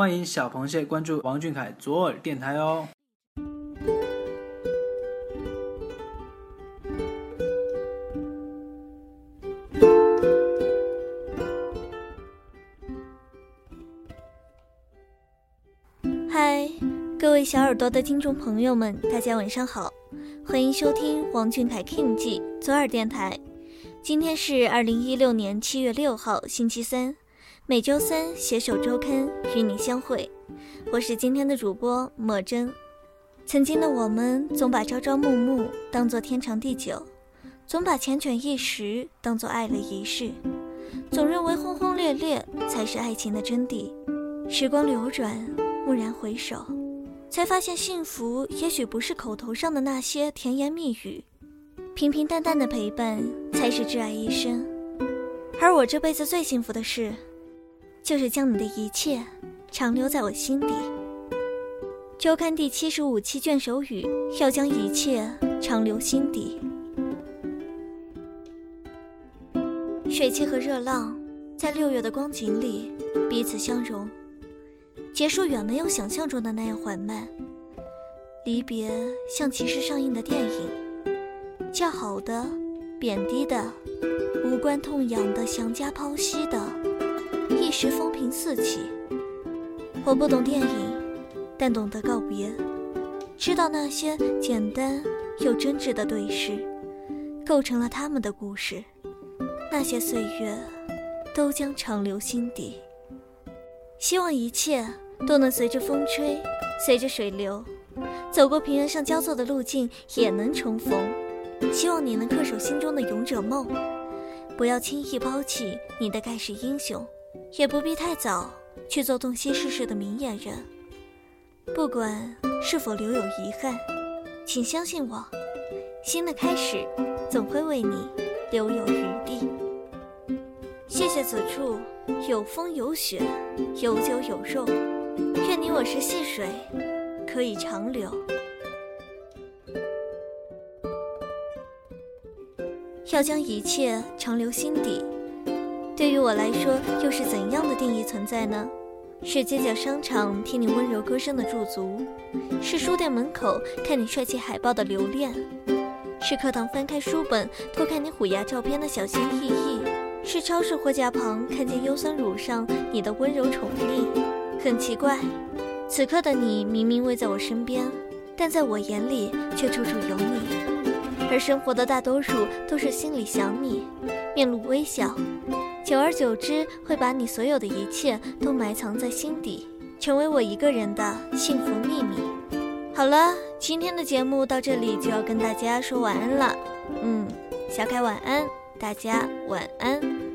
欢迎小螃蟹关注王俊凯左耳电台哦。嗨，各位小耳朵的听众朋友们，大家晚上好，欢迎收听王俊凯 King 记左耳电台。今天是二零一六年七月六号，星期三。每周三携手周刊与你相会，我是今天的主播莫真。曾经的我们总把朝朝暮暮当作天长地久，总把缱绻一时当作爱了一世，总认为轰轰烈烈才是爱情的真谛。时光流转，蓦然回首，才发现幸福也许不是口头上的那些甜言蜜语。平平淡淡的陪伴才是挚爱一生，而我这辈子最幸福的事，就是将你的一切长留在我心底。周刊第七十五期卷首语：要将一切长留心底。水汽和热浪在六月的光景里彼此相融，结束远没有想象中的那样缓慢，离别像及时上映的电影。叫好的，贬低的，无关痛痒的，详加剖析的，一时风平四起。我不懂电影，但懂得告别，知道那些简单又真挚的对视，构成了他们的故事。那些岁月，都将长留心底。希望一切都能随着风吹，随着水流，走过平原上交错的路径，也能重逢。希望你能恪守心中的勇者梦，不要轻易抛弃你的盖世英雄，也不必太早去做洞悉世事的明眼人。不管是否留有遗憾，请相信我，新的开始总会为你留有余地。谢谢此处有风有雪，有酒有肉，愿你我是细水，可以长流。要将一切长留心底，对于我来说，又是怎样的定义存在呢？是街角商场听你温柔歌声的驻足，是书店门口看你帅气海报的留恋，是课堂翻开书本偷看你虎牙照片的小心翼翼，是超市货架旁看见优酸乳上你的温柔宠溺。很奇怪，此刻的你明明未在我身边，但在我眼里却处处有你。而生活的大多数都是心里想你，面露微笑，久而久之会把你所有的一切都埋藏在心底，成为我一个人的幸福秘密。好了，今天的节目到这里就要跟大家说晚安了。嗯，小凯晚安，大家晚安。